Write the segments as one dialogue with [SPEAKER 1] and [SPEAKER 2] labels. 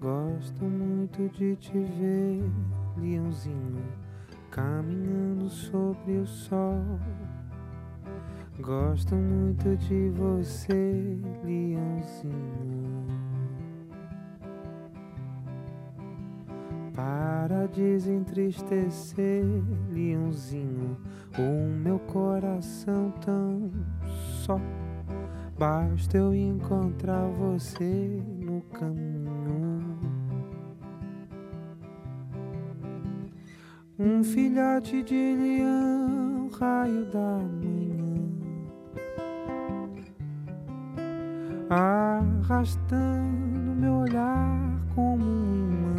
[SPEAKER 1] Gosto muito de te ver, leãozinho, caminhando sobre o sol. Gosto muito de você, leãozinho. Para desentristecer, leãozinho, o meu coração tão só. Basta eu encontrar você no caminho. Um filhote de leão, raio da manhã, arrastando meu olhar como uma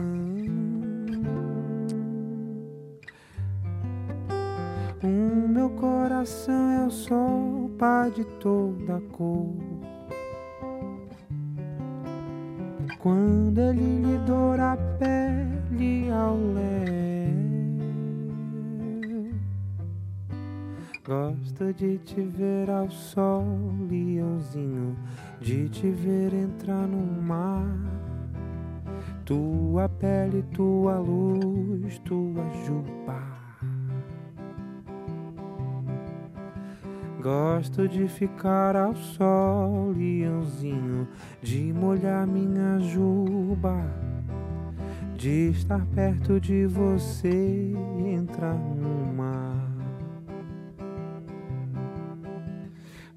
[SPEAKER 1] O meu coração é o sol, pai de toda cor. Quando ele lhe doura a pele ao léu, gosto de te ver ao sol, leãozinho, de te ver entrar no mar. Tua pele, tua luz, tua juba. Gosto de ficar ao sol, leãozinho, de molhar minha juba, de estar perto de você e entrar no mar.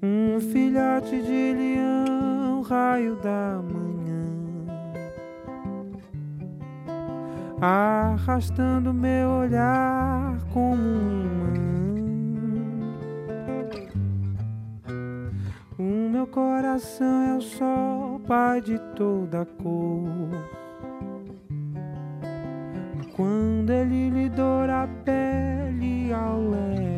[SPEAKER 1] Um filhote de leão, raio da manhã, arrastando meu olhar como uma O meu coração é o sol, pai de toda cor. Quando ele lhe doura a pele ao léu,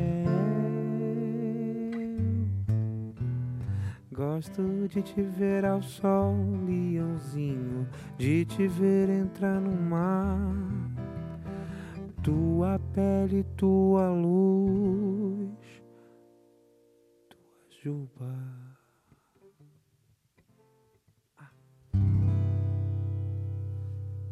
[SPEAKER 1] gosto de te ver ao sol, leãozinho, de te ver entrar no mar. Tua pele, tua luz, tua juba.